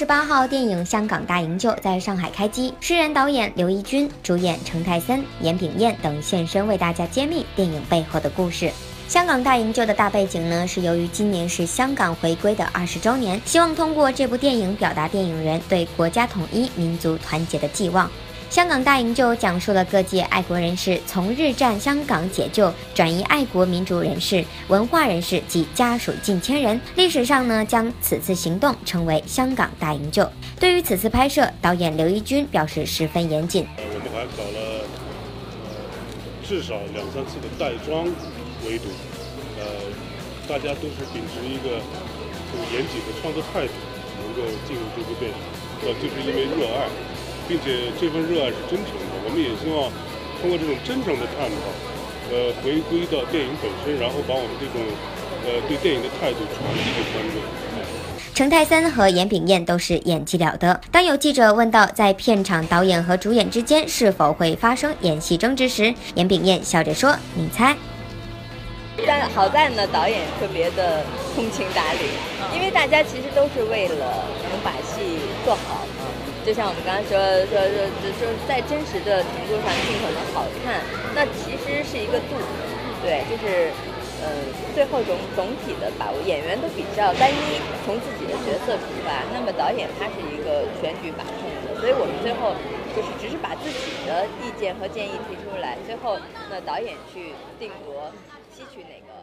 十八号，电影《香港大营救》在上海开机，诗人导演刘奕君，主演程泰森、严炳彦等现身为大家揭秘电影背后的故事。香港大营救的大背景呢，是由于今年是香港回归的二十周年，希望通过这部电影表达电影人对国家统一、民族团结的寄望。香港大营救讲述了各界爱国人士从日战香港解救转移爱国民主人士、文化人士及家属近千人。历史上呢，将此次行动称为香港大营救。对于此次拍摄，导演刘奕君表示十分严谨。我们还搞了呃至少两三次的带妆围堵，呃，大家都是秉持一个这个严谨的创作态度，能够进入这部电影，呃，就是因为热爱。并且这份热爱是真诚的，我们也希望通过这种真诚的探讨，呃，回归到电影本身，然后把我们这种呃对电影的态度传递给观众。程泰森和严炳彦都是演技了得。当有记者问到在片场导演和主演之间是否会发生演戏争执时，严炳彦笑着说：“你猜。”但好在呢，导演特别的通情达理，因为大家其实都是为了能把戏做好。就像我们刚才说说说，就是在真实的程度上尽可能好看，那其实是一个度，对，就是呃，最后总总体的把握，演员都比较单一，从自己的角色出发，那么导演他是一个全局把控的，所以我们最后就是只是把自己的意见和建议提出来，最后那导演去定夺，吸取哪个。